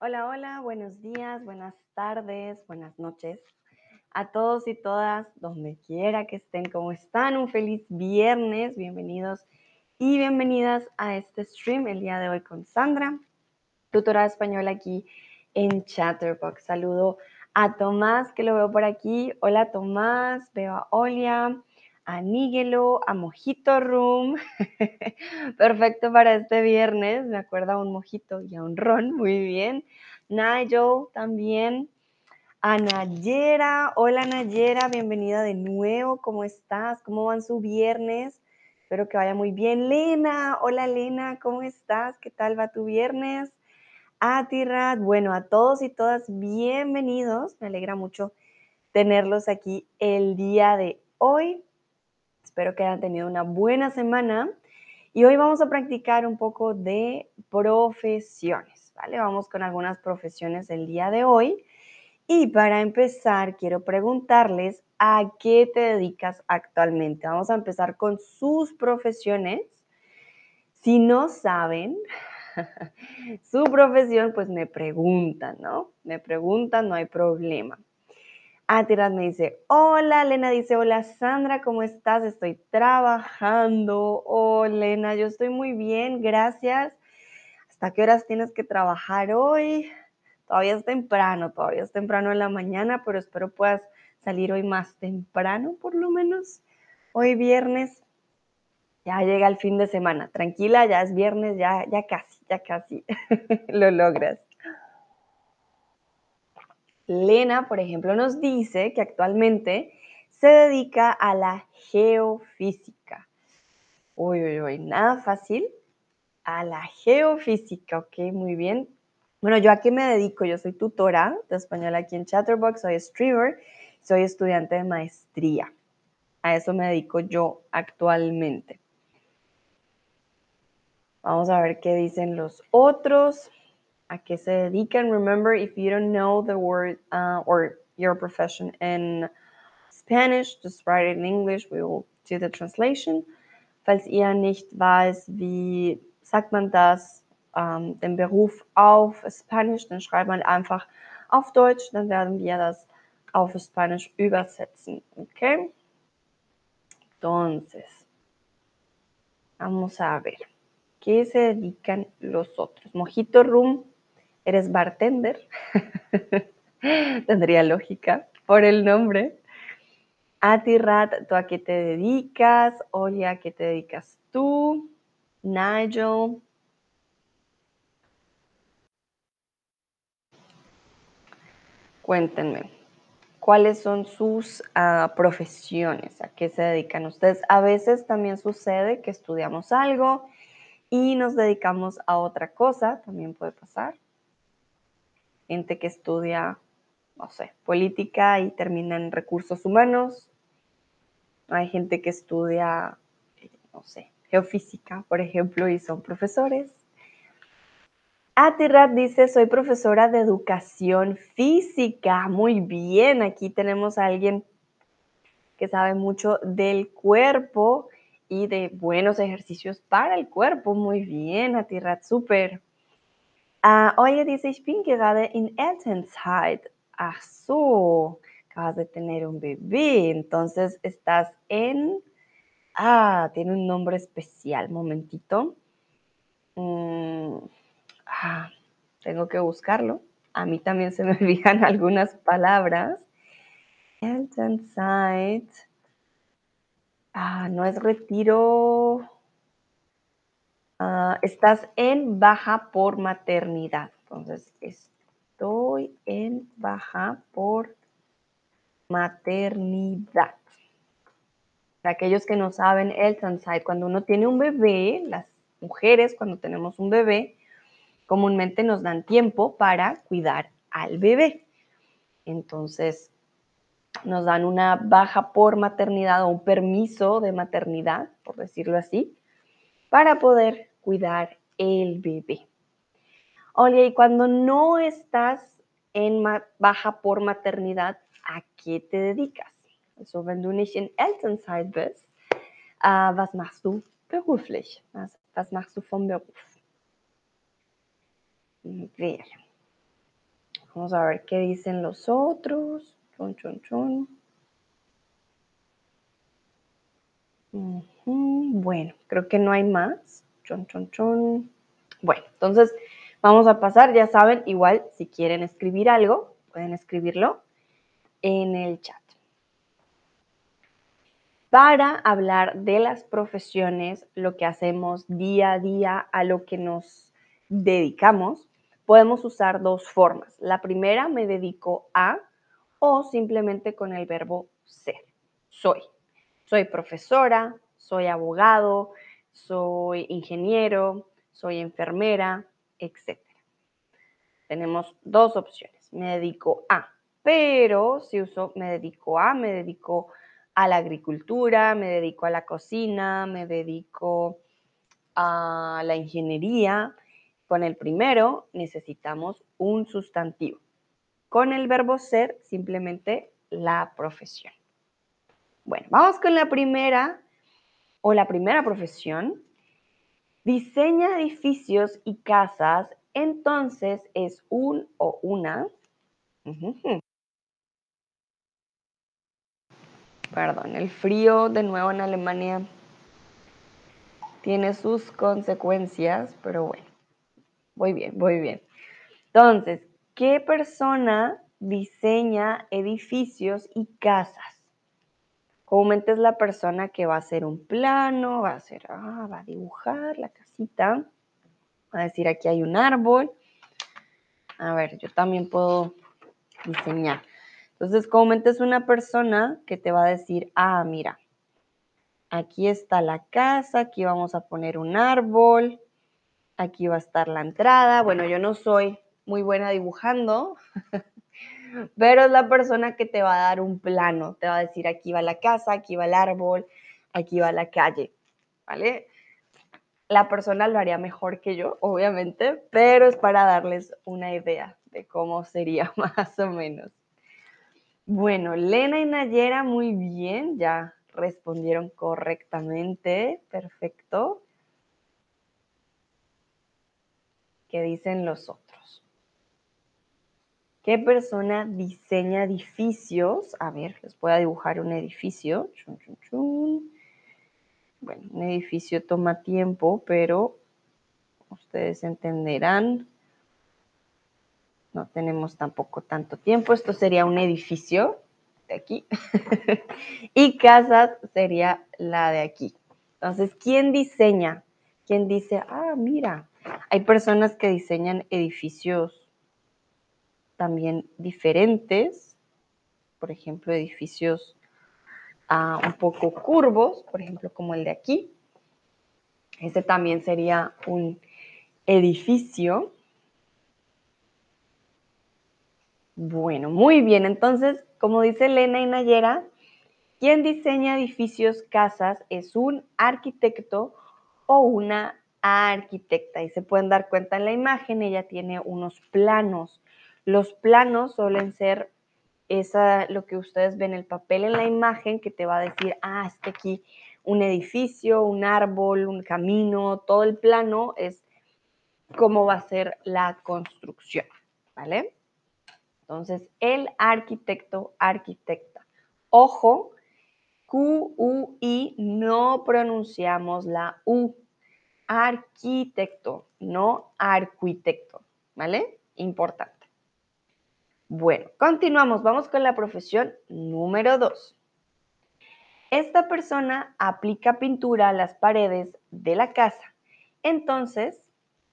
Hola, hola, buenos días, buenas tardes, buenas noches a todos y todas, donde quiera que estén, ¿cómo están? Un feliz viernes, bienvenidos y bienvenidas a este stream el día de hoy con Sandra, tutora de español aquí en Chatterbox. Saludo a Tomás, que lo veo por aquí. Hola Tomás, veo a Olia, a a Mojito Room. Perfecto para este viernes, me acuerdo a un mojito y a un ron, muy bien. Nigel también. A Nayera, hola Nayera, bienvenida de nuevo, ¿cómo estás? ¿Cómo van su viernes? Espero que vaya muy bien. Lena, hola Lena, ¿cómo estás? ¿Qué tal va tu viernes? A Tirad, bueno, a todos y todas, bienvenidos. Me alegra mucho tenerlos aquí el día de hoy. Espero que hayan tenido una buena semana. Y hoy vamos a practicar un poco de profesiones, ¿vale? Vamos con algunas profesiones el día de hoy. Y para empezar, quiero preguntarles a qué te dedicas actualmente. Vamos a empezar con sus profesiones. Si no saben su profesión, pues me preguntan, ¿no? Me preguntan, no hay problema. Atiras me dice, hola, Lena dice, hola Sandra, ¿cómo estás? Estoy trabajando. Oh, Lena, yo estoy muy bien, gracias. ¿Hasta qué horas tienes que trabajar hoy? Todavía es temprano, todavía es temprano en la mañana, pero espero puedas salir hoy más temprano, por lo menos. Hoy viernes, ya llega el fin de semana. Tranquila, ya es viernes, ya, ya casi, ya casi lo logras. Lena, por ejemplo, nos dice que actualmente se dedica a la geofísica. Uy, uy, uy, nada fácil. A la geofísica, ok, muy bien. Bueno, ¿yo a qué me dedico? Yo soy tutora de español aquí en Chatterbox, soy streamer, soy estudiante de maestría. A eso me dedico yo actualmente. Vamos a ver qué dicen los otros a qué se dedican. Remember, if you don't know the word uh, or your profession in Spanish, just write it in English. We will do the translation. Falls ihr nicht weiß, wie sagt man das, ähm, den Beruf auf Spanisch, dann schreibt man einfach auf Deutsch, dann werden wir das auf Spanisch übersetzen. Okay? Entonces, vamos a ver. ¿Qué se dedican los otros? Mojito Room eres bartender. Tendría lógica por el nombre. Atirat, ¿tú a qué te dedicas? Olia, ¿a qué te dedicas tú? Nigel. Cuéntenme, ¿cuáles son sus uh, profesiones? ¿A qué se dedican ustedes? A veces también sucede que estudiamos algo y nos dedicamos a otra cosa, también puede pasar gente que estudia, no sé, política y termina en recursos humanos. Hay gente que estudia, no sé, geofísica, por ejemplo, y son profesores. Atirat dice, soy profesora de educación física. Muy bien, aquí tenemos a alguien que sabe mucho del cuerpo y de buenos ejercicios para el cuerpo. Muy bien, Atirat, súper. Uh, oye, dice, ich bin gerade in Elternzeit. Ach so, acabas de tener un bebé, entonces estás en... Ah, tiene un nombre especial, momentito. Mm, ah, tengo que buscarlo. A mí también se me olvidan algunas palabras. Elternzeit. Ah, no es retiro. Uh, estás en baja por maternidad. Entonces, estoy en baja por maternidad. Para aquellos que no saben, el Elternzeit, cuando uno tiene un bebé, las mujeres cuando tenemos un bebé, comúnmente nos dan tiempo para cuidar al bebé. Entonces, nos dan una baja por maternidad o un permiso de maternidad, por decirlo así, para poder cuidar el bebé. Oye, y cuando no estás en baja por maternidad, ¿a qué te dedicas? Also, wenn du nicht in Elternzeit bist, uh, was machst du beruflich? Was, was machst du. Vamos a ver qué dicen los otros. Chon, chon, chon. Bueno, creo que no hay más. Chon, chon, chon. Bueno, entonces vamos a pasar. Ya saben, igual si quieren escribir algo, pueden escribirlo en el chat. Para hablar de las profesiones, lo que hacemos día a día, a lo que nos dedicamos, podemos usar dos formas. La primera, me dedico a, o simplemente con el verbo ser. Soy. Soy profesora, soy abogado, soy ingeniero, soy enfermera, etc. Tenemos dos opciones. Me dedico a, pero si uso me dedico a, me dedico a la agricultura, me dedico a la cocina, me dedico a la ingeniería. Con el primero necesitamos un sustantivo. Con el verbo ser, simplemente la profesión. Bueno, vamos con la primera o la primera profesión. Diseña edificios y casas, entonces es un o una. Perdón, el frío de nuevo en Alemania tiene sus consecuencias, pero bueno, voy bien, voy bien. Entonces, ¿qué persona diseña edificios y casas? Comúnmente es la persona que va a hacer un plano, va a hacer, ah, va a dibujar la casita, va a decir aquí hay un árbol. A ver, yo también puedo diseñar. Entonces, comúnmente es una persona que te va a decir, ah, mira, aquí está la casa, aquí vamos a poner un árbol, aquí va a estar la entrada. Bueno, yo no soy muy buena dibujando, pero es la persona que te va a dar un plano, te va a decir aquí va la casa, aquí va el árbol, aquí va la calle, ¿vale? La persona lo haría mejor que yo, obviamente, pero es para darles una idea de cómo sería más o menos. Bueno, Lena y Nayera, muy bien, ya respondieron correctamente, perfecto. ¿Qué dicen los otros? ¿Qué persona diseña edificios? A ver, les voy a dibujar un edificio. Bueno, un edificio toma tiempo, pero ustedes entenderán. No tenemos tampoco tanto tiempo. Esto sería un edificio de aquí. y casas sería la de aquí. Entonces, ¿quién diseña? ¿Quién dice, ah, mira, hay personas que diseñan edificios también diferentes, por ejemplo, edificios ah, un poco curvos, por ejemplo, como el de aquí. Este también sería un edificio. Bueno, muy bien. Entonces, como dice Elena y Nayera, quien diseña edificios, casas, es un arquitecto o una arquitecta. Y se pueden dar cuenta en la imagen, ella tiene unos planos los planos suelen ser esa, lo que ustedes ven, el papel en la imagen que te va a decir, ah, es que aquí un edificio, un árbol, un camino, todo el plano es cómo va a ser la construcción, ¿vale? Entonces, el arquitecto, arquitecta. Ojo, Q, U, I, no pronunciamos la U. Arquitecto, no arquitecto, ¿vale? Importante. Bueno, continuamos. Vamos con la profesión número 2. Esta persona aplica pintura a las paredes de la casa. Entonces,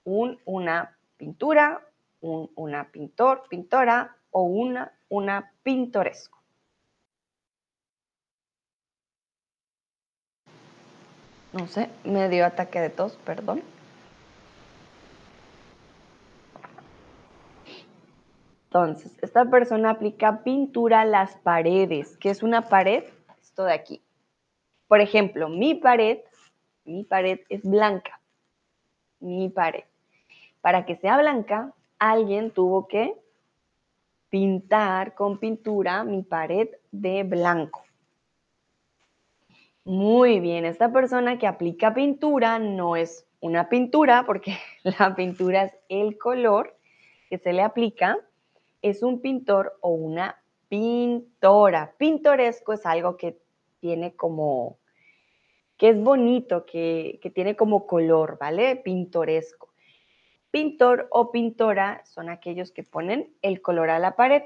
un, una pintura, un, una pintor, pintora o una, una pintoresco. No sé, me dio ataque de tos, perdón. Entonces, esta persona aplica pintura a las paredes. ¿Qué es una pared? Esto de aquí. Por ejemplo, mi pared, mi pared es blanca. Mi pared. Para que sea blanca, alguien tuvo que pintar con pintura mi pared de blanco. Muy bien, esta persona que aplica pintura no es una pintura porque la pintura es el color que se le aplica, es un pintor o una pintora. Pintoresco es algo que tiene como, que es bonito, que, que tiene como color, ¿vale? Pintoresco. Pintor o pintora son aquellos que ponen el color a la pared.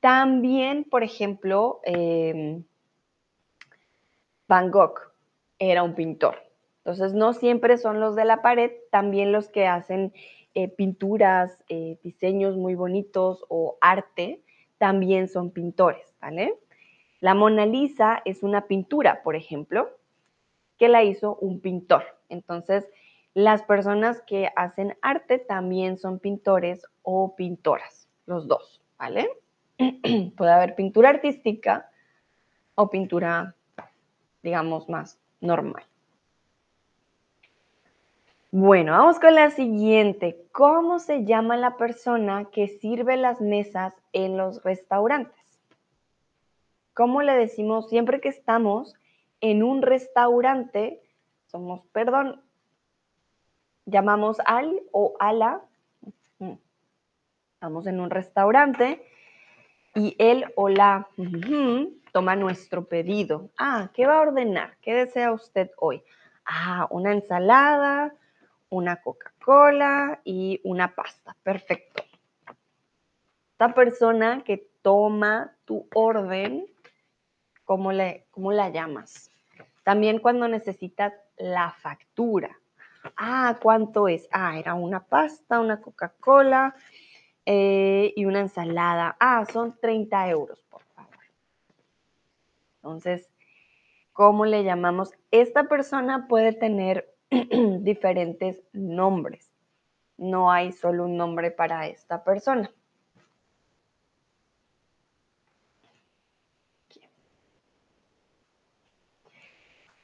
También, por ejemplo, em, Van Gogh era un pintor. Entonces, no siempre son los de la pared, también los que hacen eh, pinturas, eh, diseños muy bonitos o arte, también son pintores, ¿vale? La Mona Lisa es una pintura, por ejemplo, que la hizo un pintor. Entonces, las personas que hacen arte también son pintores o pintoras, los dos, ¿vale? Puede haber pintura artística o pintura, digamos, más normal. Bueno, vamos con la siguiente. ¿Cómo se llama la persona que sirve las mesas en los restaurantes? ¿Cómo le decimos siempre que estamos en un restaurante? Somos, perdón, llamamos al o a la, estamos en un restaurante y él o la toma nuestro pedido. Ah, ¿qué va a ordenar? ¿Qué desea usted hoy? Ah, una ensalada, una Coca-Cola y una pasta. Perfecto. Esta persona que toma tu orden, ¿cómo, le, cómo la llamas? También cuando necesitas la factura. Ah, ¿cuánto es? Ah, era una pasta, una Coca-Cola eh, y una ensalada. Ah, son 30 euros, por favor. Entonces, ¿cómo le llamamos? Esta persona puede tener diferentes nombres. No hay solo un nombre para esta persona.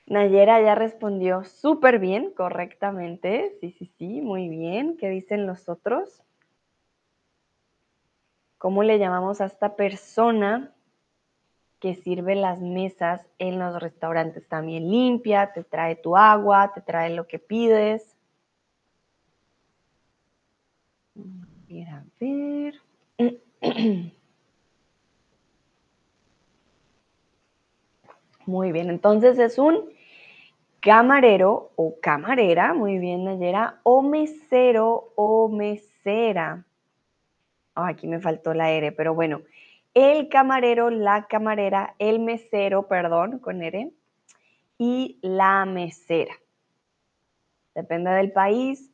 Nayera ya respondió súper bien, correctamente. Sí, sí, sí, muy bien. ¿Qué dicen los otros? ¿Cómo le llamamos a esta persona que sirve las mesas en los restaurantes? También limpia, te trae tu agua, te trae lo que pides. A ver. Muy bien, entonces es un camarero o camarera, muy bien Nayera, o mesero o mesera. aquí me faltó la R, pero bueno, el camarero, la camarera, el mesero, perdón, con R, y la mesera. Depende del país,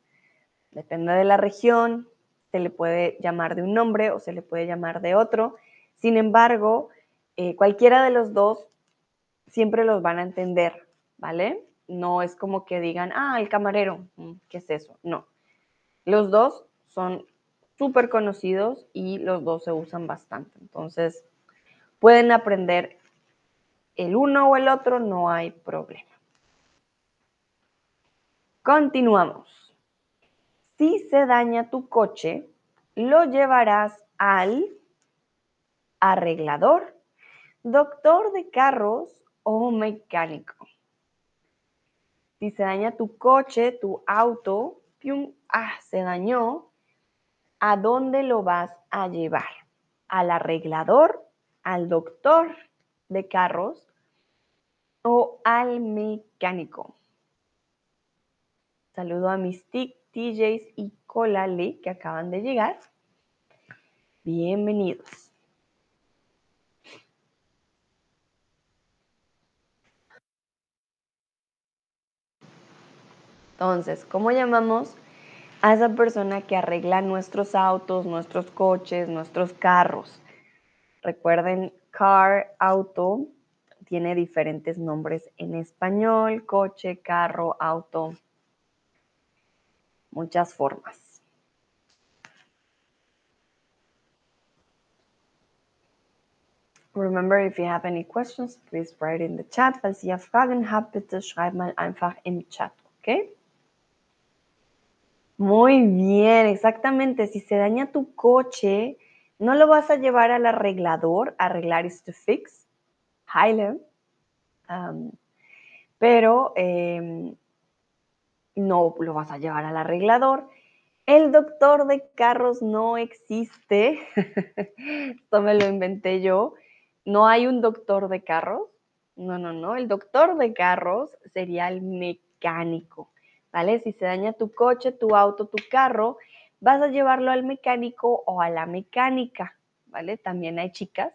depende de la región, se le puede llamar de un nombre o se le puede llamar de otro. Sin embargo, eh, cualquiera de los dos siempre los van a entender, ¿vale? No es como que digan, ah, el camarero, mm, ¿qué es eso? No. Los dos son súper conocidos y los dos se usan bastante. Entonces, pueden aprender el uno o el otro, no hay problema. Continuamos. Si se daña tu coche, lo llevarás al arreglador, doctor de carros o mecánico. Si se daña tu coche, tu auto, ah, se dañó, ¿a dónde lo vas a llevar? ¿Al arreglador, al doctor de carros o al mecánico? Saludo a mis TJs y Colale que acaban de llegar. Bienvenidos. Entonces, ¿cómo llamamos a esa persona que arregla nuestros autos, nuestros coches, nuestros carros? Recuerden, car, auto, tiene diferentes nombres en español, coche, carro, auto, muchas formas. Remember, if you have any questions, please write in the chat. Falls ihr Fragen habt, bitte schreibt mal einfach im Chat, okay? Muy bien, exactamente. Si se daña tu coche, no lo vas a llevar al arreglador. Arreglar is to fix. Highland. pero em, no lo vas a llevar al arreglador. El doctor de carros no existe. Esto me lo inventé yo. No hay un doctor de carros. No, no, no. El doctor de carros sería el mecánico. ¿Vale? Si se daña tu coche, tu auto, tu carro, vas a llevarlo al mecánico o a la mecánica. ¿Vale? También hay chicas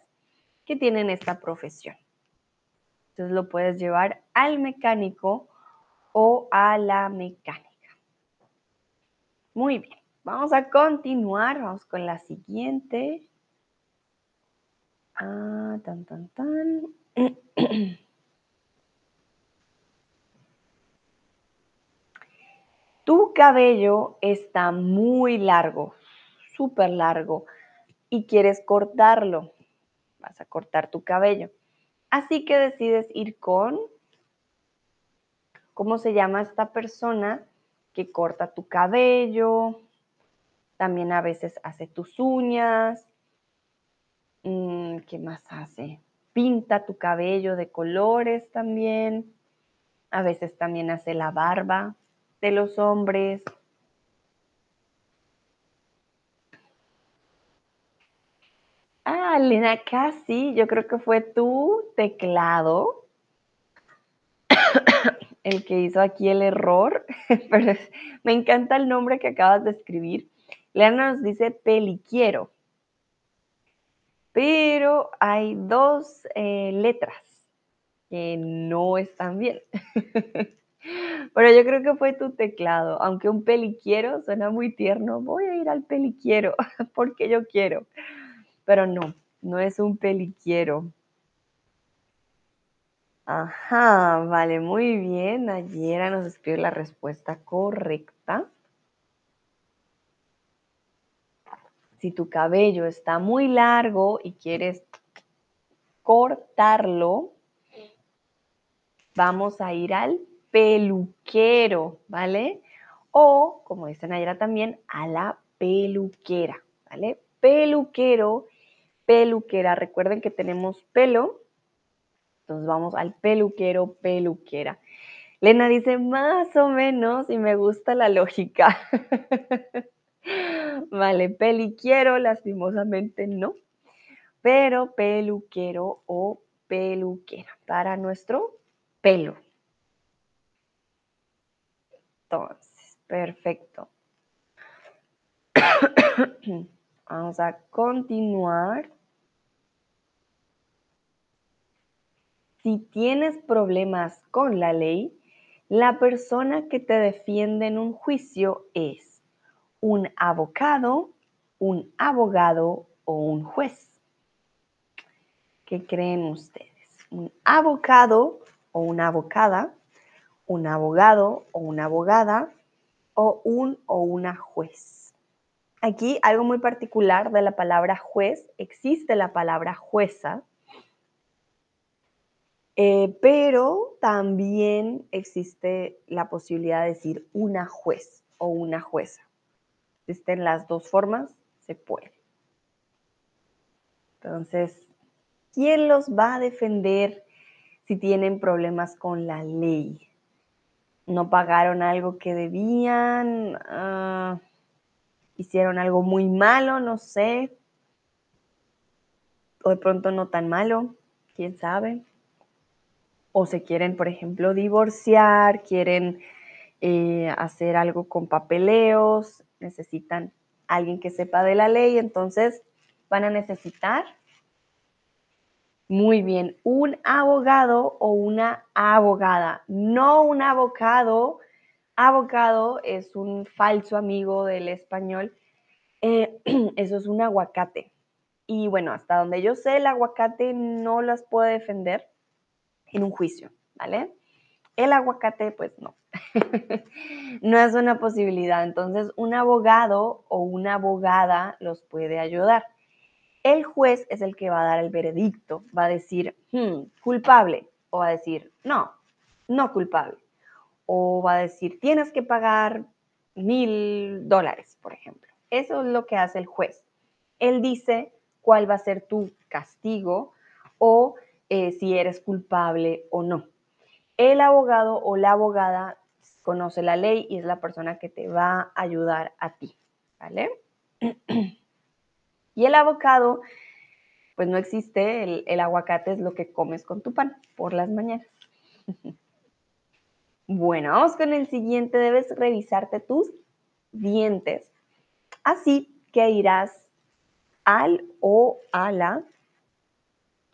que tienen esta profesión. Entonces lo puedes llevar al mecánico o a la mecánica. Muy bien, vamos a continuar, vamos con la siguiente. Ah, tan, tan, tan. Tu cabello está muy largo, súper largo, y quieres cortarlo. Vas a cortar tu cabello. Así que decides ir con, ¿cómo se llama esta persona? que corta tu cabello, también a veces hace tus uñas, mm, ¿qué más hace? Pinta tu cabello de colores también, a veces también hace la barba de los hombres. Ah, Lina, casi, yo creo que fue tu teclado el que hizo aquí el error, pero me encanta el nombre que acabas de escribir. Leana nos dice peliquiero, pero hay dos eh, letras que no están bien. pero yo creo que fue tu teclado, aunque un peliquiero suena muy tierno. Voy a ir al peliquiero porque yo quiero, pero no, no es un peliquiero. Ajá, vale, muy bien. Ayer nos escribe la respuesta correcta. Si tu cabello está muy largo y quieres cortarlo, vamos a ir al peluquero, ¿vale? O, como dicen ayer también, a la peluquera, ¿vale? Peluquero, peluquera. Recuerden que tenemos pelo entonces vamos al peluquero, peluquera. Lena dice, más o menos, y me gusta la lógica. vale, peliquiero, lastimosamente no, pero peluquero o peluquera para nuestro pelo. Entonces, perfecto. Vamos a continuar. Si tienes problemas con la ley, la persona que te defiende en un juicio es un abogado, un abogado o un juez. ¿Qué creen ustedes? ¿Un abogado o una abogada? ¿Un abogado o una abogada? ¿O un o una juez? Aquí algo muy particular de la palabra juez, existe la palabra jueza, eh, pero también existe la posibilidad de decir una juez o una jueza. Existen las dos formas, se puede. Entonces, ¿quién los va a defender si tienen problemas con la ley? No pagaron algo que debían, ah, hicieron algo muy malo, no sé, o de pronto no tan malo, quién sabe. O se quieren, por ejemplo, divorciar, quieren eh, hacer algo con papeleos, necesitan alguien que sepa de la ley, entonces van a necesitar, muy bien, un abogado o una abogada, no un abogado. Abogado es un falso amigo del español. Eh, eso es un aguacate. Y bueno, hasta donde yo sé, el aguacate no las puede defender en un juicio, ¿vale? El aguacate, pues no. no es una posibilidad. Entonces, un abogado o una abogada los puede ayudar. El juez es el que va a dar el veredicto, va a decir, hmm, culpable, o va a decir, no, no culpable. O va a decir, tienes que pagar mil dólares, por ejemplo. Eso es lo que hace el juez. Él dice cuál va a ser tu castigo o eh, si eres culpable o no. El abogado o la abogada conoce la ley y es la persona que te va a ayudar a ti, ¿vale? y el avocado, pues no existe, el, aguacate es lo que comes con tu pan por las mañanas. Bueno, vamos con el siguiente. Debes revisarte tus dientes. Así que irás al o a la.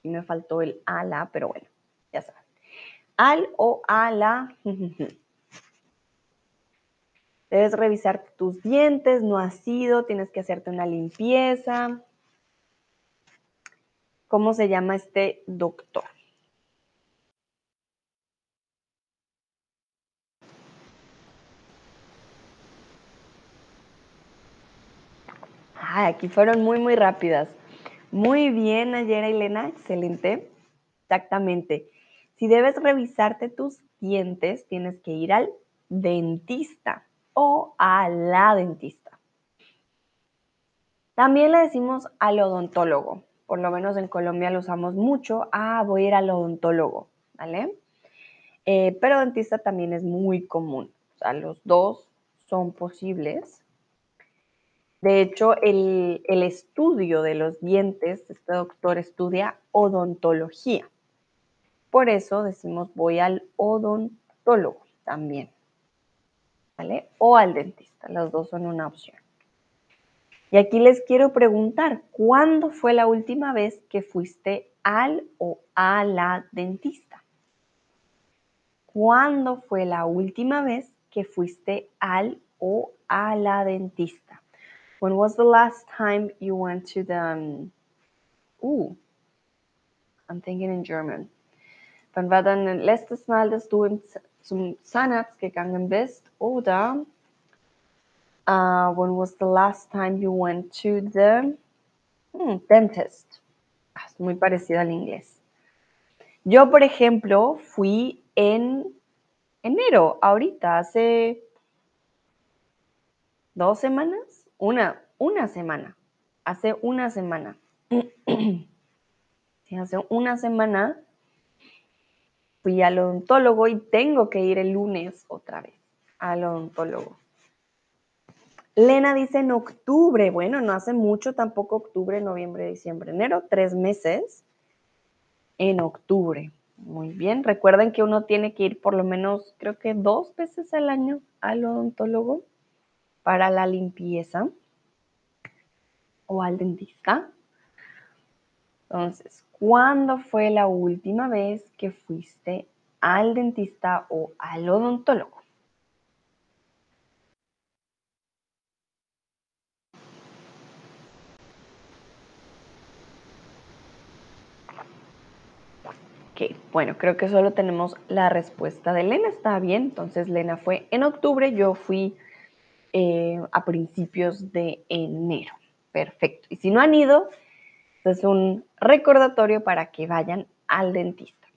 Me faltó el ala, pero bueno, ya sabes. Al o a la. Debes revisar tus dientes, no has sido, tienes que hacerte una limpieza. ¿Cómo se llama este doctor? aquí fueron muy, muy rápidas. Muy bien, Ayera y Elena, excelente. Exactamente. Si debes revisarte tus dientes, tienes que ir al dentista o a la dentista. También le decimos al odontólogo. Por lo menos en Colombia lo usamos mucho. Ah, voy a ir al odontólogo, ¿vale? Eh, pero dentista también es muy común. O sea, los dos son posibles. De hecho, el, estudio de los dientes, este doctor estudia odontología. Por eso decimos voy al odontólogo también. O al dentista, las dos son una opción. Y aquí les quiero preguntar, ¿cuándo fue la última vez que fuiste al o a la dentista? ¿Cuándo fue la última vez que fuiste al o a la dentista? When was the last time you went to the. Um, I'm thinking in German. Wann war dann letztes Mal, dass du zum Zahnarzt gegangen bist? Oder uh, when was the last time you went to the hmm, dentist? Ah, es muy parecido al inglés. Yo, por ejemplo, fui en enero, ahorita, hace dos semanas una, una semana, hace una semana. hace una semana fui al odontólogo y tengo que ir el lunes otra vez al odontólogo. Lena dice en octubre, bueno, no hace mucho tampoco octubre, noviembre, diciembre, enero, tres meses en octubre. Muy bien, recuerden que uno tiene que ir por lo menos, creo que dos veces al año al odontólogo para la limpieza o al dentista. Entonces, ¿cuándo fue la última vez que fuiste al dentista o al odontólogo? Ok, bueno, creo que solo tenemos la respuesta de Lena, está bien. Entonces, Lena fue en octubre, yo fui eh, a principios de enero. Perfecto. Y si no han ido, es un recordatorio para que vayan al dentista.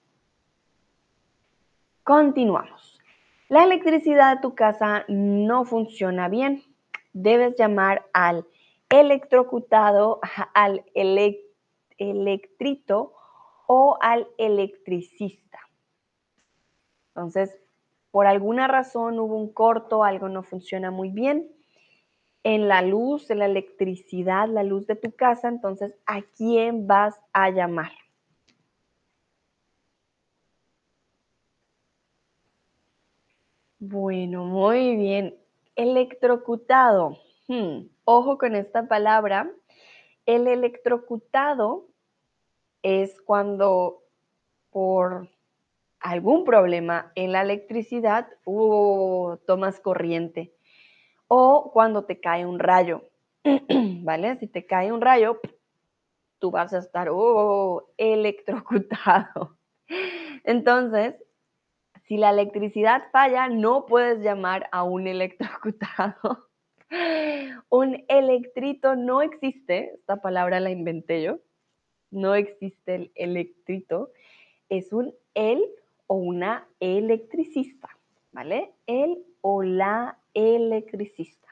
Continuamos. La electricidad de tu casa no funciona bien. Debes llamar al electrocutado, al electrito o al electricista. Entonces, por alguna razón hubo un corto, algo no funciona muy bien en la luz, en la electricidad, la luz de tu casa, entonces, ¿a quién vas a llamar? Bueno, muy bien. Electrocutado. Hmm, ojo con esta palabra. El electrocutado es cuando por algún problema en la electricidad, uh, tomas corriente. O cuando te cae un rayo, ¿vale? Si te cae un rayo, tú vas a estar oh, electrocutado. Entonces, si la electricidad falla, no puedes llamar a un electrocutado. Un electrito no existe, esta palabra la inventé yo. No existe el electrito, es un el o una electricista, ¿vale? El o la electricista.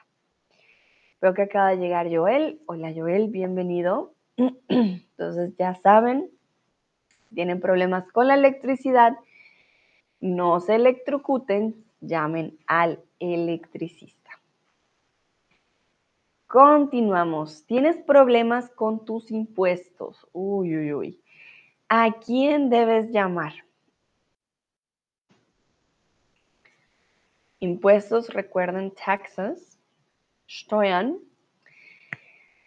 Veo que acaba de llegar Joel. Hola Joel, bienvenido. Entonces ya saben, tienen problemas con la electricidad, no se electrocuten, llamen al electricista. continuamos. ¿Tienes problemas con tus impuestos? Uy, uy, uy. ¿A quién debes llamar? Impuestos, recuerden, taxes, Steuern.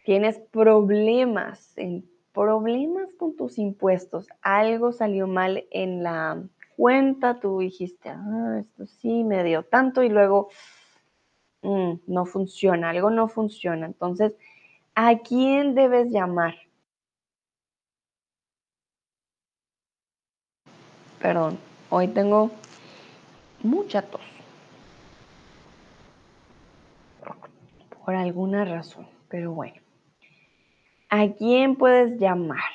Tienes problemas, en problemas con tus impuestos. Algo salió mal en la cuenta, tú dijiste, ah, esto sí me dio tanto y luego mm, no funciona, algo no funciona. Entonces, ¿a quién debes llamar? Perdón, hoy tengo mucha tos. Por alguna razón, pero bueno. ¿A quién puedes llamar?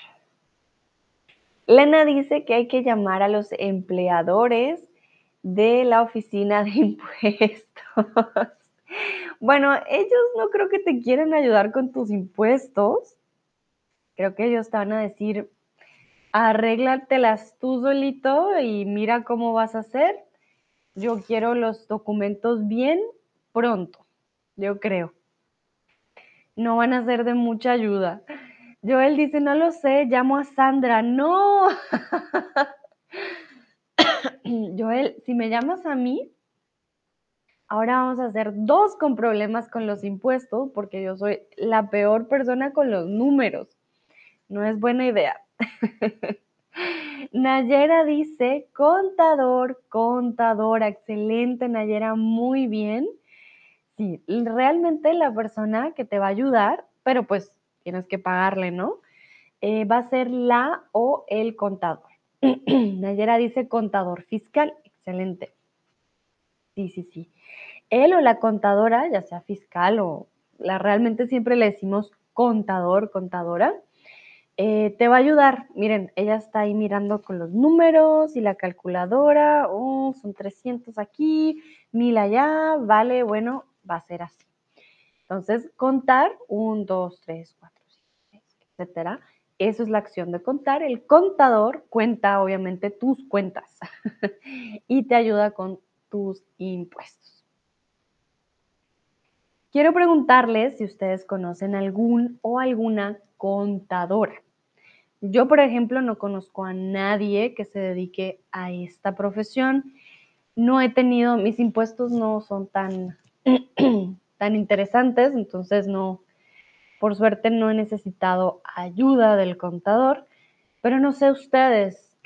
Lena dice que hay que llamar a los empleadores de la oficina de impuestos. bueno, ellos no creo que te quieran ayudar con tus impuestos. Creo que ellos te van a decir, arréglatelas tú solito y mira cómo vas a hacer. Yo quiero los documentos bien pronto, yo creo. No van a ser de mucha ayuda. Joel dice, no lo sé, llamo a Sandra. No. Joel, si me llamas a mí, ahora vamos a hacer dos con problemas con los impuestos, porque yo soy la peor persona con los números. No es buena idea. Nayera dice, contador, contadora, excelente Nayera, muy bien. Sí, realmente la persona que te va a ayudar, pero pues tienes que pagarle, ¿no? Eh, va a ser la o el contador. Nayera dice contador fiscal, excelente. Sí, sí, sí. Él o la contadora, ya sea fiscal o la realmente siempre le decimos contador, contadora, eh, te va a ayudar. Miren, ella está ahí mirando con los números y la calculadora. Oh, son 300 aquí, 1000 allá. Vale, bueno, va a ser así. Entonces, contar, 1, 2, 3, 4, 5, 6, etcétera. Eso es la acción de contar. El contador cuenta, obviamente, tus cuentas y te ayuda con tus impuestos. Quiero preguntarles si ustedes conocen algún o alguna contadora. Yo, por ejemplo, no conozco a nadie que se dedique a esta profesión. No he tenido, mis impuestos no son tan, tan interesantes, entonces no, por suerte no he necesitado ayuda del contador, pero no sé ustedes,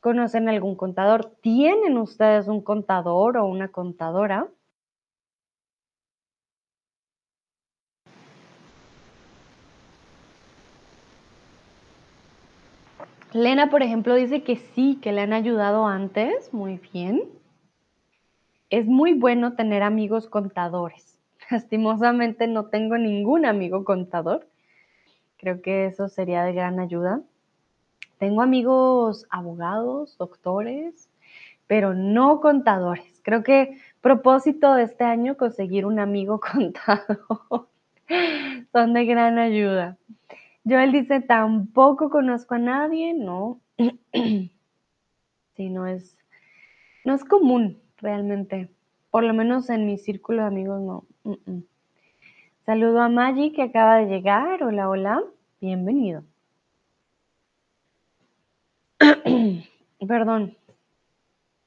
¿conocen algún contador? ¿Tienen ustedes un contador o una contadora? Lena, por ejemplo, dice que sí, que le han ayudado antes, muy bien. Es muy bueno tener amigos contadores. Lastimosamente no tengo ningún amigo contador. Creo que eso sería de gran ayuda. Tengo amigos abogados, doctores, pero no contadores. Creo que propósito de este año conseguir un amigo contador. Son de gran ayuda. Joel dice, tampoco conozco a nadie, no. sí, no es, no es común realmente. Por lo menos en mi círculo de amigos no. Saludo a Maggie que acaba de llegar. Hola, hola. Bienvenido. Perdón.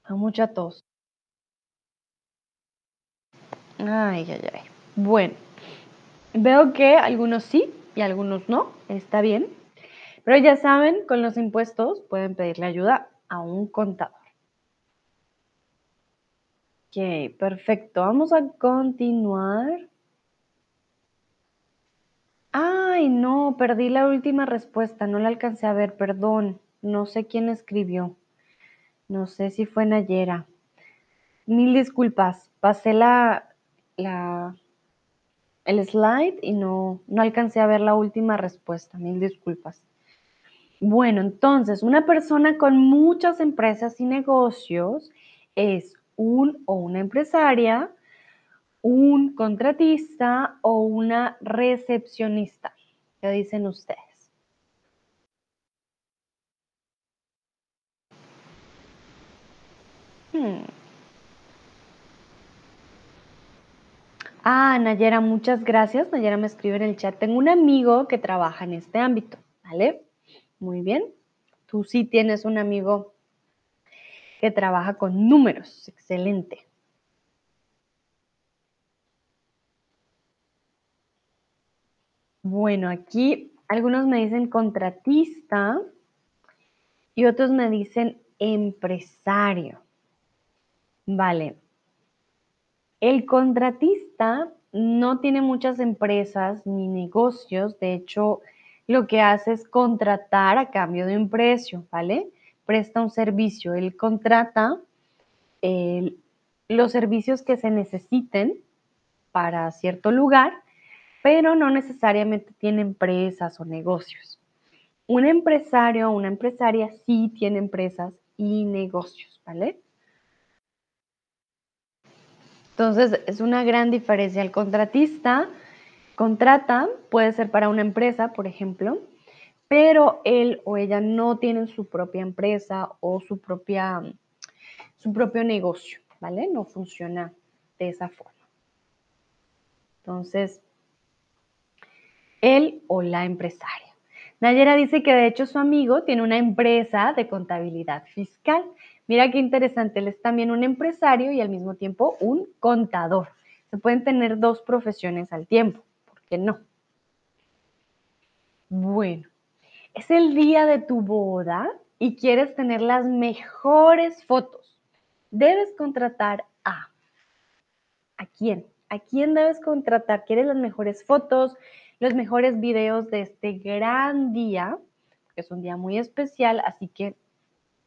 A mucha tos. Ay, ay, ay. Bueno, veo que algunos sí, y algunos no, está bien. Pero ya saben, con los impuestos pueden pedirle ayuda a un contador. Perfecto. Vamos a continuar. Ay, no, perdí la última respuesta, no la alcancé a ver, perdón. No sé quién escribió. No sé si fue Nayera. Mil disculpas. Pasé la, la, el slide y no, no alcancé a ver la última respuesta. Mil disculpas. Bueno, entonces, una persona con muchas empresas y negocios es un o una empresaria, un contratista o una recepcionista. ¿Qué dicen ustedes? Hmm. Ah, Nayera, muchas gracias. Nayera me escribe en el chat. Tengo un amigo que trabaja en este ámbito, ¿vale? Muy bien. Tú sí tienes un amigo que trabaja con números. Excelente. Bueno, aquí algunos me dicen contratista y otros me dicen empresario. Vale. El contratista no tiene muchas empresas ni negocios, de hecho, lo que hace es contratar a cambio de un precio, ¿vale? Presta un servicio, él contrata los servicios que se necesiten para cierto lugar, pero no necesariamente tiene empresas o negocios. Un empresario o una empresaria sí tiene empresas y negocios, ¿vale? Entonces, es una gran diferencia. El contratista contrata, puede ser para una empresa, por ejemplo, pero él o ella no tienen su propia empresa o su, propia, su propio negocio, ¿vale? No funciona de esa forma. Entonces, él o la empresaria. Nayera dice que de hecho su amigo tiene una empresa de contabilidad fiscal. Mira qué interesante, él es también un empresario y al mismo tiempo un contador. Se pueden tener dos profesiones al tiempo, ¿por qué no? Bueno, es el día de tu boda y quieres tener las mejores fotos. Debes contratar a... ¿A quién? ¿A quién debes contratar? ¿Quieres las mejores fotos, los mejores videos de este gran día? Porque es un día muy especial, así que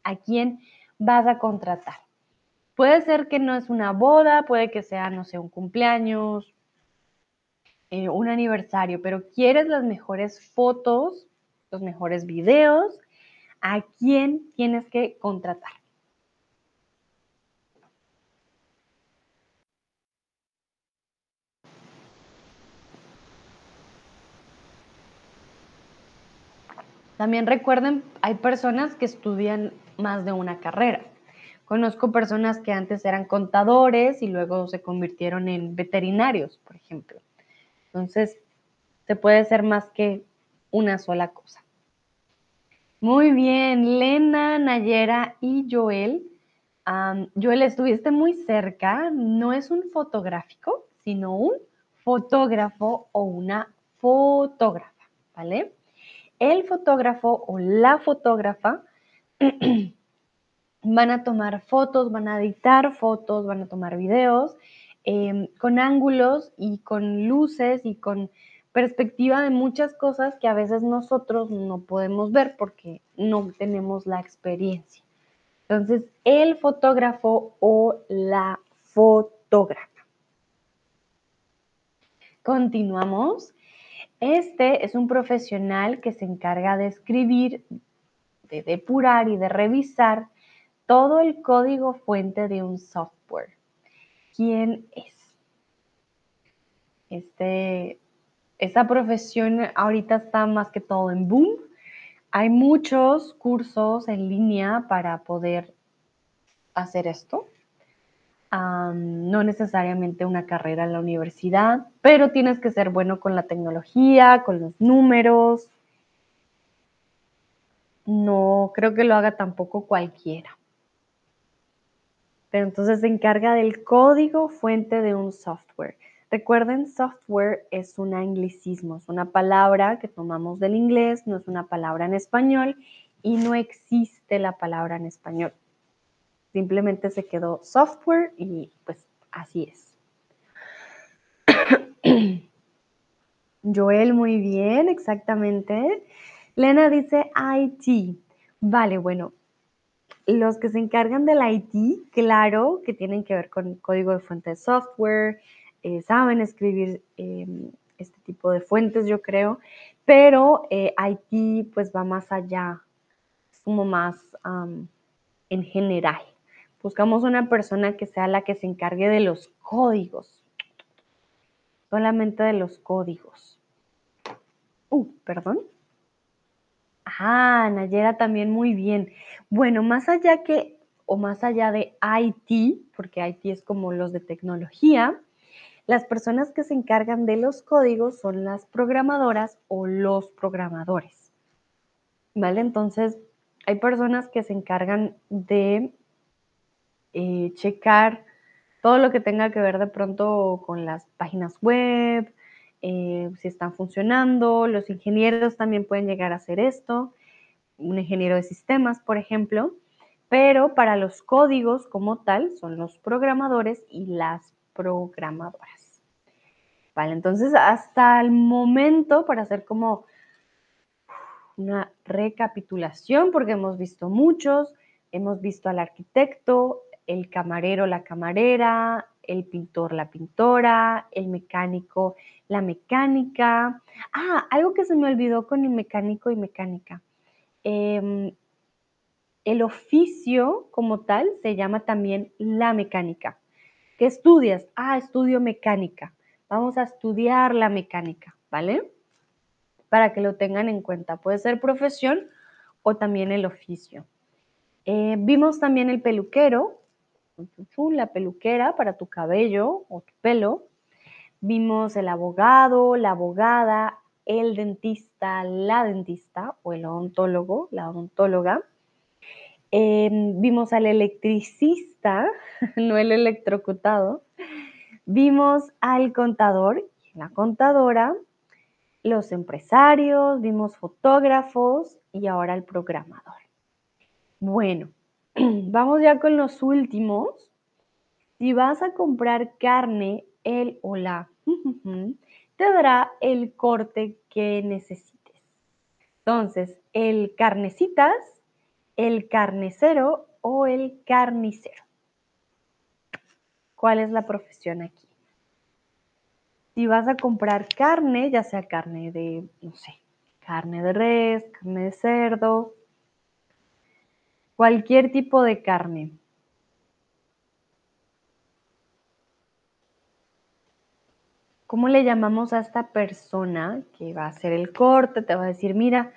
¿a quién vas a contratar. Puede ser que no es una boda, puede que sea, no sé, un cumpleaños, eh, un aniversario, pero quieres las mejores fotos, los mejores videos, ¿a quién tienes que contratar? También recuerden, hay personas que estudian más de una carrera. Conozco personas que antes eran contadores y luego se convirtieron en veterinarios, por ejemplo. Entonces, se puede ser más que una sola cosa. Muy bien, Lena, Nayera y Joel. Joel, estuviste muy cerca. No es un fotográfico, sino un fotógrafo o una fotógrafa, ¿vale? El fotógrafo o la fotógrafa van a tomar fotos, van a editar fotos, van a tomar videos em, con ángulos y con luces y con perspectiva de muchas cosas que a veces nosotros no podemos ver porque no tenemos la experiencia. Entonces, el fotógrafo o la fotógrafa. Continuamos. Este es un profesional que se encarga de escribir de depurar y de revisar todo el código fuente de un software. ¿Quién es? Este, esta profesión ahorita está más que todo en boom. Hay muchos cursos en línea para poder hacer esto. no necesariamente una carrera en la universidad, pero tienes que ser bueno con la tecnología, con los números, no creo que lo haga tampoco cualquiera. Pero entonces se encarga del código fuente de un software. Recuerden, software es un anglicismo, es una palabra que tomamos del inglés, no es una palabra en español y no existe la palabra en español. Simplemente se quedó software y pues así es. Joel, muy bien, exactamente. Lena dice IT. Vale, bueno, los que se encargan del IT, claro que tienen que ver con código de fuente de software, eh, saben escribir em, este tipo de fuentes, yo creo, pero eh, IT pues va más allá, es como más en general. Buscamos una persona que sea la que se encargue de los códigos, solamente de los códigos. Uh, perdón. Ah, Nayera también muy bien. Bueno, más allá que, o más allá de IT, porque IT es como los de tecnología, Las personas que se encargan de los códigos son las programadoras o los programadores. ¿Vale? Entonces, hay personas que se encargan de eh, checar todo lo que tenga que ver de pronto con las páginas web, eh, si están funcionando. Los ingenieros también pueden llegar a hacer esto, un ingeniero de sistemas, por ejemplo, pero para los códigos como tal son los programadores y las programadoras. Vale, entonces hasta el momento, para hacer como una recapitulación, porque hemos visto muchos, hemos visto al arquitecto, el camarero, la camarera, el pintor, la pintora, el mecánico, la mecánica. Ah, algo que se me olvidó con el mecánico y mecánica. Em, el oficio como tal se llama también la mecánica. ¿Qué estudias? Ah, estudio mecánica. Vamos a estudiar la mecánica, ¿vale? Para que lo tengan en cuenta. Puede ser profesión o también el oficio. Eh, vimos también el peluquero, la peluquera para tu cabello o tu pelo. Vimos el abogado, la abogada, el dentista, la dentista o el odontólogo, la odontóloga. Em, vimos al electricista, no el electrocutado. Vimos al contador y la contadora, los empresarios, vimos fotógrafos y ahora el programador. Bueno, Vamos ya con los últimos. Si vas a comprar carne, el o la te dará el corte que necesites. Entonces, el carnecitas, el carnicero o el carnicero. ¿Cuál es la profesión aquí? Si vas a comprar carne, ya sea carne de, no sé, carne de res, carne de cerdo, cualquier tipo de carne. ¿Cómo le llamamos a esta persona que va a hacer el corte? Te va a decir, mira,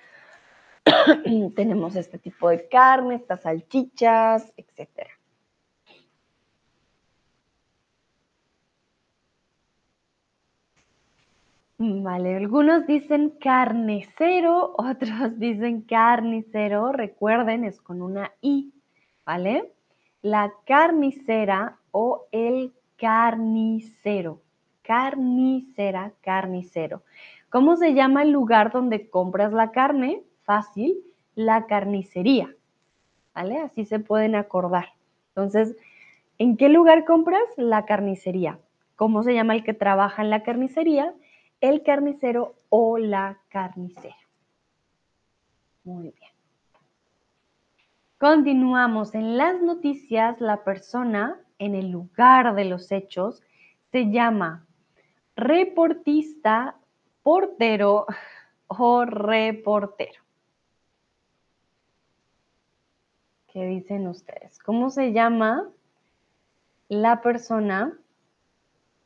tenemos este tipo de carne, estas salchichas, etcétera. Vale, algunos dicen carnicero, otros dicen carnicero. Recuerden, es con una I, ¿vale? La carnicera o el carnicero. Carnicera, carnicero. ¿Cómo se llama el lugar donde compras la carne? Fácil, la carnicería. ¿Vale? Así se pueden acordar. Entonces, ¿en qué lugar compras? La carnicería. ¿Cómo se llama el que trabaja en la carnicería? El carnicero o la carnicera. Muy bien. Continuamos. En las noticias, la persona en el lugar de los hechos se llama reportista, portero o reportero. ¿Qué dicen ustedes? ¿Cómo se llama la persona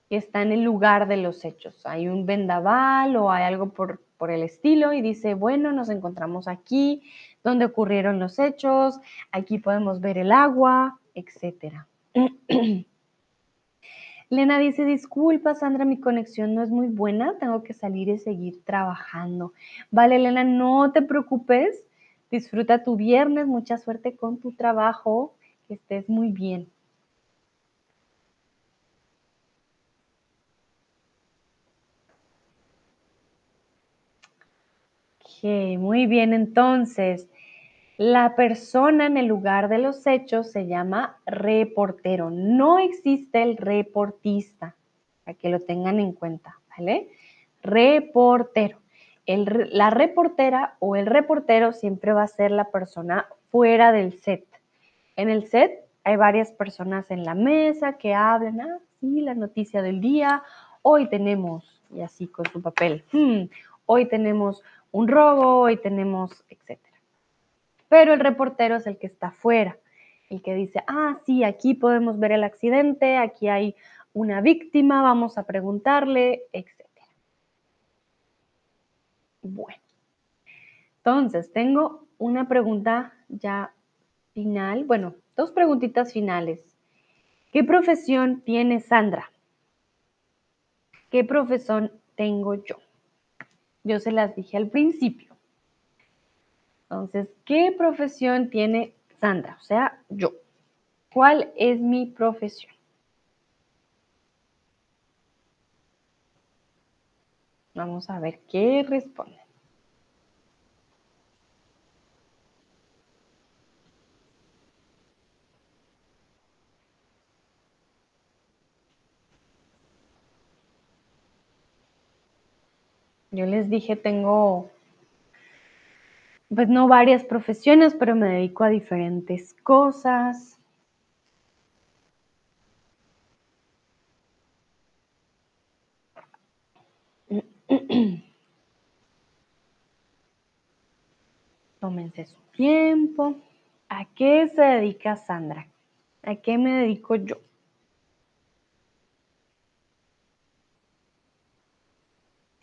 que está en el lugar de los hechos. Hay un vendaval o hay algo por, por el estilo y dice, bueno, nos encontramos aquí, donde ocurrieron los hechos, aquí podemos ver el agua, etc. Lena dice, disculpa Sandra, mi conexión no es muy buena, tengo que salir y seguir trabajando. Vale, Lena, no te preocupes, disfruta tu viernes, mucha suerte con tu trabajo, que estés muy bien. Muy bien. Entonces, la persona en el lugar de los hechos se llama reportero. No existe el reportista, para que lo tengan en cuenta, ¿vale? Reportero. la reportera o el reportero siempre va a ser la persona fuera del set. En el set hay varias personas en la mesa que hablan, ah, sí, la noticia del día, hoy tenemos, y así con su papel, hmm, hoy tenemos un robo y tenemos, etcétera. Pero el reportero es el que está afuera, el que dice, ah, sí, aquí podemos ver el accidente, aquí hay una víctima, vamos a preguntarle, etcétera. Bueno, entonces tengo una pregunta ya final, bueno, dos preguntitas finales. ¿Qué profesión tiene Sandra? ¿Qué profesión tengo yo? Yo se las dije al principio. Entonces, ¿qué profesión tiene Sandra? O sea, yo. ¿Cuál es mi profesión? Vamos a ver qué responde. Yo les dije, tengo, pues no varias profesiones, pero me dedico a diferentes cosas. Tómense su tiempo. ¿A qué se dedica Sandra? ¿A qué me dedico yo?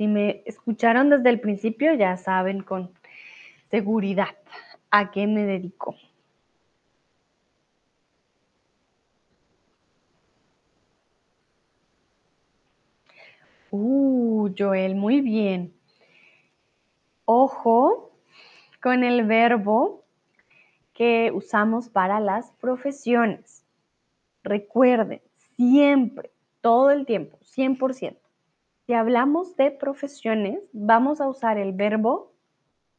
Si me escucharon desde el principio, ya saben con seguridad a qué me dedico. Uh, Joel, muy bien. Ojo con el verbo que usamos para las profesiones. Recuerden, siempre, todo el tiempo, 100%. Si hablamos de profesiones, vamos a usar el verbo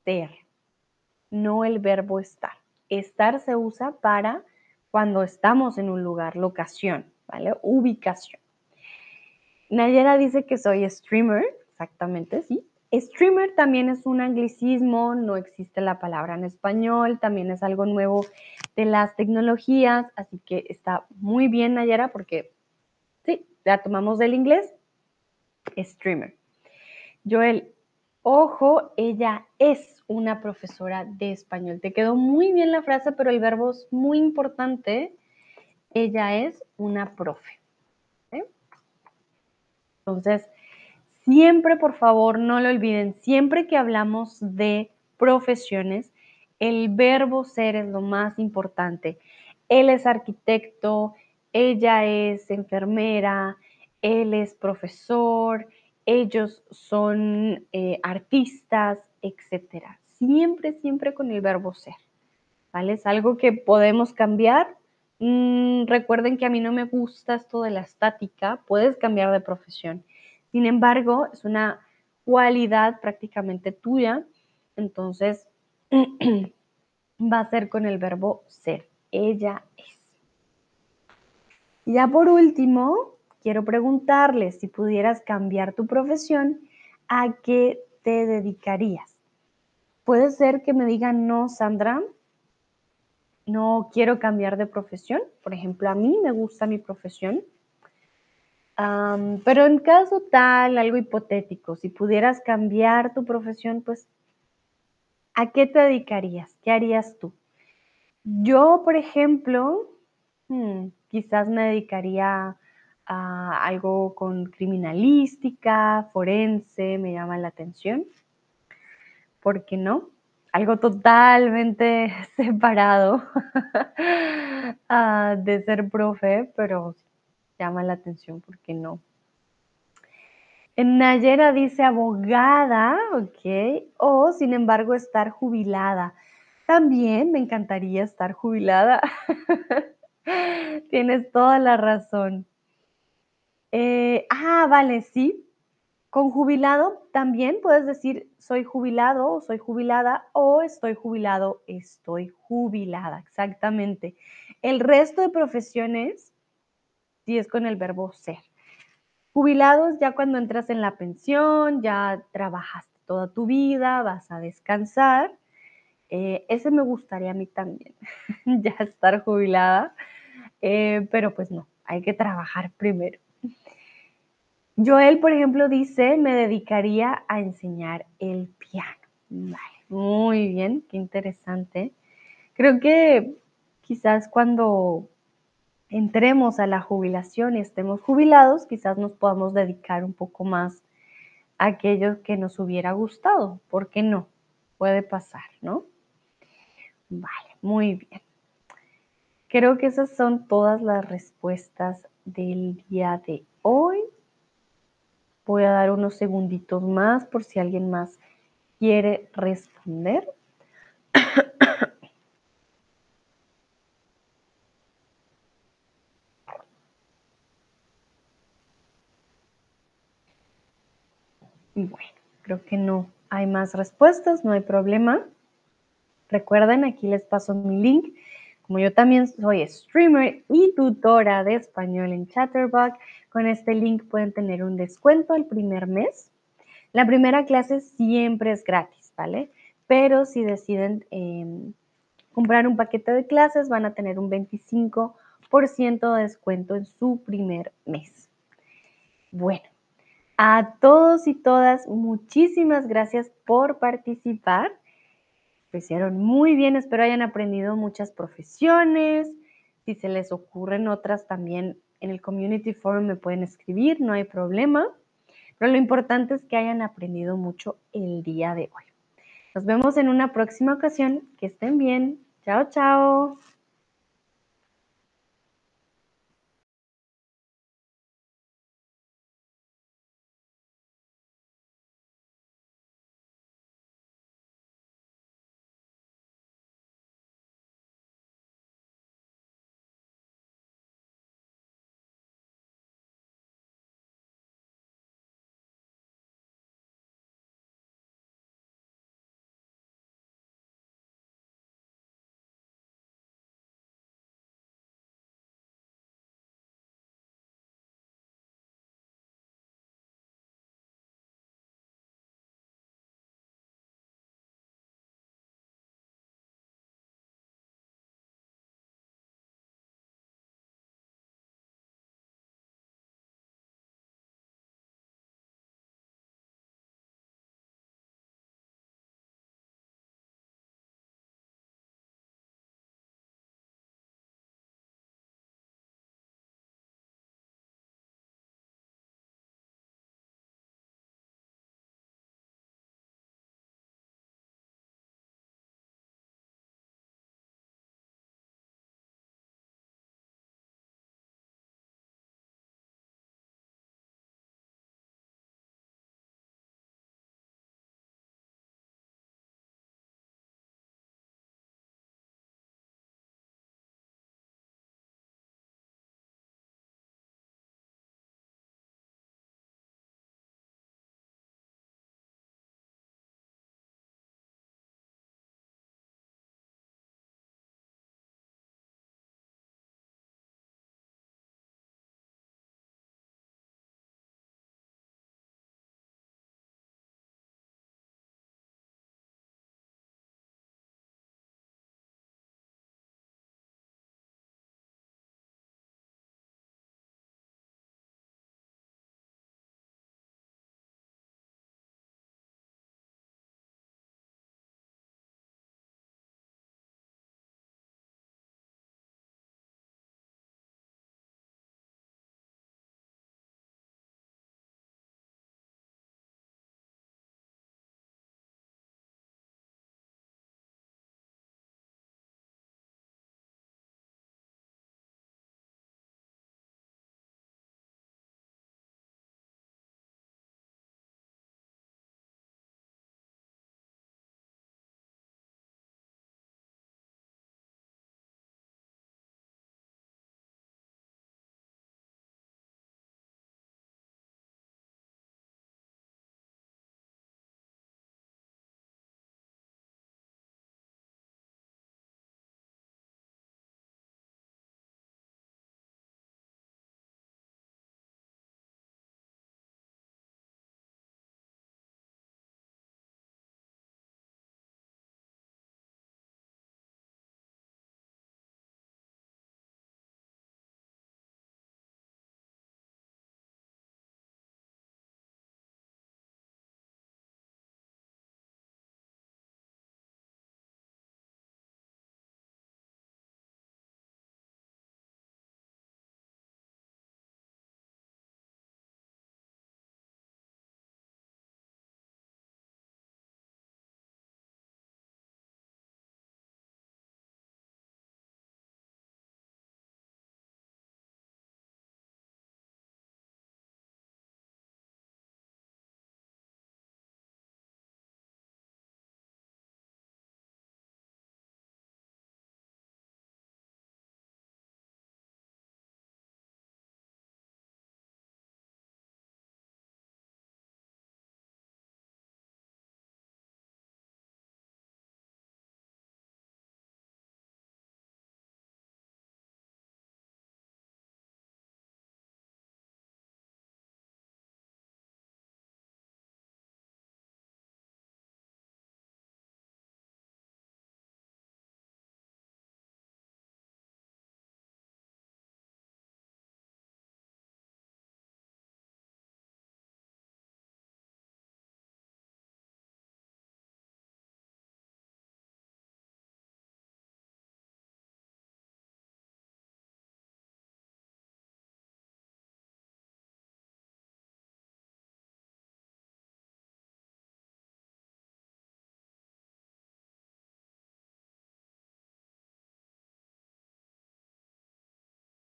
ser, no el verbo estar. Estar se usa para cuando estamos en un lugar, locación, ¿vale? Ubicación. Nayera dice que soy streamer, exactamente, sí. Streamer también es un anglicismo, no existe la palabra en español, también es algo nuevo de las tecnologías, así que está muy bien Nayera porque sí, la tomamos del inglés streamer. Joel, ojo, ella es una profesora de español. Te quedó muy bien la frase, pero el verbo es muy importante. Ella es una profe. Entonces, siempre, por favor, no lo olviden, siempre que hablamos de profesiones, el verbo ser es lo más importante. Él es arquitecto, ella es enfermera, él es profesor, ellos son eh, artistas, etcétera. Siempre, siempre con el verbo ser. ¿Vale? Es algo que podemos cambiar. Mm, recuerden que a mí no me gusta esto de la estática. Puedes cambiar de profesión. Sin embargo, es una cualidad prácticamente tuya. Entonces, va a ser con el verbo ser. Ella es. Ya por último, quiero preguntarle si pudieras cambiar tu profesión, ¿a qué te dedicarías? Puede ser que me digan, no, Sandra, no quiero cambiar de profesión. Por ejemplo, a mí me gusta mi profesión. pero en caso tal, algo hipotético, si pudieras cambiar tu profesión, pues, ¿a qué te dedicarías? ¿Qué harías tú? Yo, por ejemplo, hmm, quizás me dedicaría algo con criminalística, forense, me llama la atención. ¿Por qué no? Algo totalmente separado ah, de ser profe, pero llama la atención, ¿por qué no? Nayera dice abogada, ok, o sin embargo estar jubilada. También me encantaría estar jubilada. Tienes toda la razón. Eh, ah, vale, sí. Con jubilado también puedes decir soy jubilado o soy jubilada o estoy jubilado, estoy jubilada, exactamente. El resto de profesiones sí es con el verbo ser. Jubilados ya cuando entras en la pensión, ya trabajaste toda tu vida, vas a descansar. Eh, ese me gustaría a mí también, ya estar jubilada, eh, pero pues no, hay que trabajar primero. Joel, por ejemplo, dice, me dedicaría a enseñar el piano. Vale, muy bien, qué interesante. Creo que quizás cuando entremos a la jubilación y estemos jubilados, quizás nos podamos dedicar un poco más a aquello que nos hubiera gustado. ¿Por qué no? Puede pasar, ¿no? Vale, muy bien. Creo que esas son todas las respuestas del día de hoy. Voy a dar unos segunditos más por si alguien más quiere responder. Bueno, creo que no hay más respuestas, no hay problema. Recuerden, aquí les paso mi link. Como yo también soy streamer y tutora de español en Chatterbox, con este link pueden tener un descuento el primer mes. La primera clase siempre es gratis, ¿vale? Pero si deciden em, comprar un paquete de clases, van a tener un 25% de descuento en su primer mes. Bueno, a todos y todas, muchísimas gracias por participar. Hicieron muy bien, espero hayan aprendido muchas profesiones. Si se les ocurren otras también en el Community Forum me pueden escribir, no hay problema. Pero lo importante es que hayan aprendido mucho el día de hoy. Nos vemos en una próxima ocasión. Que estén bien. Chao, chao.